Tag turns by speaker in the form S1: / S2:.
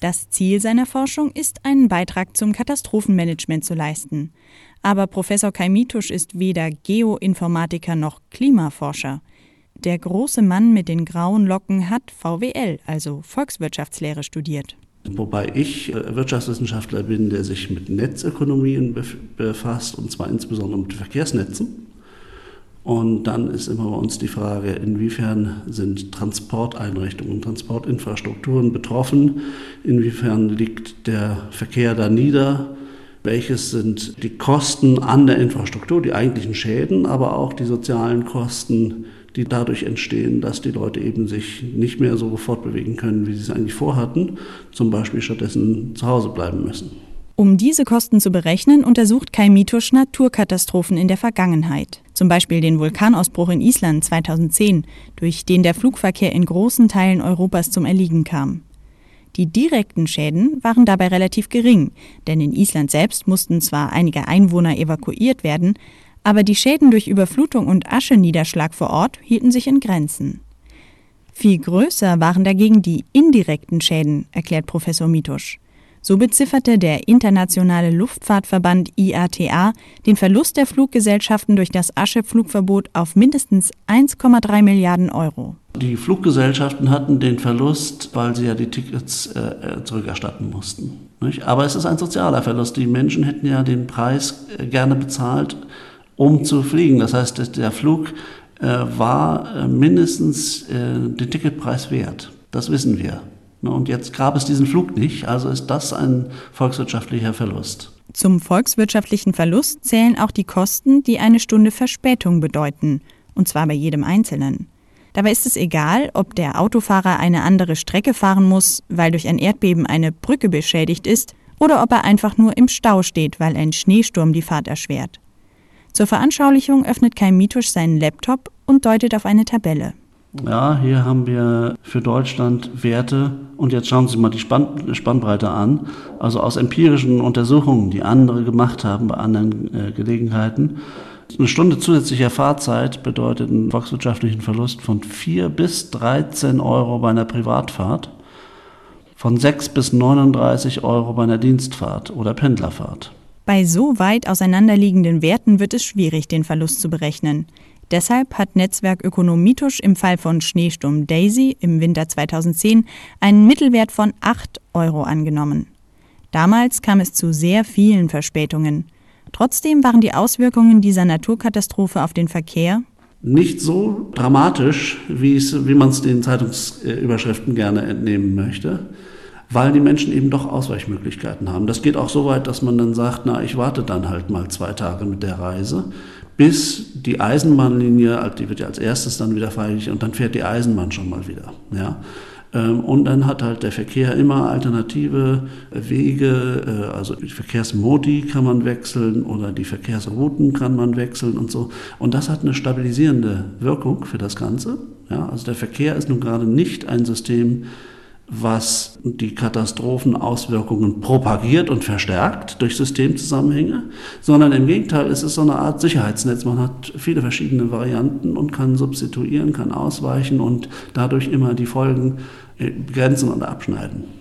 S1: Das Ziel seiner Forschung ist, einen Beitrag zum Katastrophenmanagement zu leisten. Aber Professor Kaimitusch ist weder Geoinformatiker noch Klimaforscher. Der große Mann mit den grauen Locken hat VWL, also Volkswirtschaftslehre, studiert.
S2: Wobei ich äh, Wirtschaftswissenschaftler bin, der sich mit Netzökonomien befasst, und zwar insbesondere mit Verkehrsnetzen. Und dann ist immer bei uns die Frage, inwiefern sind Transporteinrichtungen, Transportinfrastrukturen betroffen, inwiefern liegt der Verkehr da nieder, welches sind die Kosten an der Infrastruktur, die eigentlichen Schäden, aber auch die sozialen Kosten, die dadurch entstehen, dass die Leute eben sich nicht mehr so fortbewegen können, wie sie es eigentlich vorhatten, zum Beispiel stattdessen zu Hause bleiben müssen.
S1: Um diese Kosten zu berechnen, untersucht Kai Mitusch Naturkatastrophen in der Vergangenheit. Zum Beispiel den Vulkanausbruch in Island 2010, durch den der Flugverkehr in großen Teilen Europas zum Erliegen kam. Die direkten Schäden waren dabei relativ gering, denn in Island selbst mussten zwar einige Einwohner evakuiert werden, aber die Schäden durch Überflutung und Ascheniederschlag vor Ort hielten sich in Grenzen. Viel größer waren dagegen die indirekten Schäden, erklärt Professor Mitusch. So bezifferte der Internationale Luftfahrtverband IATA den Verlust der Fluggesellschaften durch das Ascheflugverbot auf mindestens 1,3 Milliarden Euro.
S2: Die Fluggesellschaften hatten den Verlust, weil sie ja die Tickets äh, zurückerstatten mussten. Nicht? Aber es ist ein sozialer Verlust. Die Menschen hätten ja den Preis äh, gerne bezahlt, um zu fliegen. Das heißt, der Flug äh, war äh, mindestens äh, den Ticketpreis wert. Das wissen wir. Ne, und jetzt gab es diesen Flug nicht, also ist das ein volkswirtschaftlicher Verlust.
S1: Zum volkswirtschaftlichen Verlust zählen auch die Kosten, die eine Stunde Verspätung bedeuten, und zwar bei jedem Einzelnen. Dabei ist es egal, ob der Autofahrer eine andere Strecke fahren muss, weil durch ein Erdbeben eine Brücke beschädigt ist, oder ob er einfach nur im Stau steht, weil ein Schneesturm die Fahrt erschwert. Zur Veranschaulichung öffnet Kai Mitusch seinen Laptop und deutet auf eine Tabelle.
S2: Ja, hier haben wir für Deutschland Werte und jetzt schauen Sie mal die Spann Spannbreite an. Also aus empirischen Untersuchungen, die andere gemacht haben bei anderen äh, Gelegenheiten. Eine Stunde zusätzlicher Fahrzeit bedeutet einen volkswirtschaftlichen Verlust von 4 bis 13 Euro bei einer Privatfahrt, von 6 bis 39 Euro bei einer Dienstfahrt oder Pendlerfahrt.
S1: Bei so weit auseinanderliegenden Werten wird es schwierig, den Verlust zu berechnen. Deshalb hat Netzwerkökonom Mitusch im Fall von Schneesturm Daisy im Winter 2010 einen Mittelwert von 8 Euro angenommen. Damals kam es zu sehr vielen Verspätungen. Trotzdem waren die Auswirkungen dieser Naturkatastrophe auf den Verkehr
S2: nicht so dramatisch, wie, es, wie man es den Zeitungsüberschriften gerne entnehmen möchte, weil die Menschen eben doch Ausweichmöglichkeiten haben. Das geht auch so weit, dass man dann sagt, na, ich warte dann halt mal zwei Tage mit der Reise bis die Eisenbahnlinie, also die wird ja als erstes dann wieder freilich und dann fährt die Eisenbahn schon mal wieder. Ja. Ähm, und dann hat halt der Verkehr immer alternative Wege, äh, also die Verkehrsmodi kann man wechseln oder die Verkehrsrouten kann man wechseln und so. Und das hat eine stabilisierende Wirkung für das Ganze. Ja, also der Verkehr ist nun gerade nicht ein System, was die Katastrophenauswirkungen propagiert und verstärkt durch Systemzusammenhänge, sondern im Gegenteil, es ist so eine Art Sicherheitsnetz. Man hat viele verschiedene Varianten und kann substituieren, kann ausweichen und dadurch immer die Folgen begrenzen und abschneiden.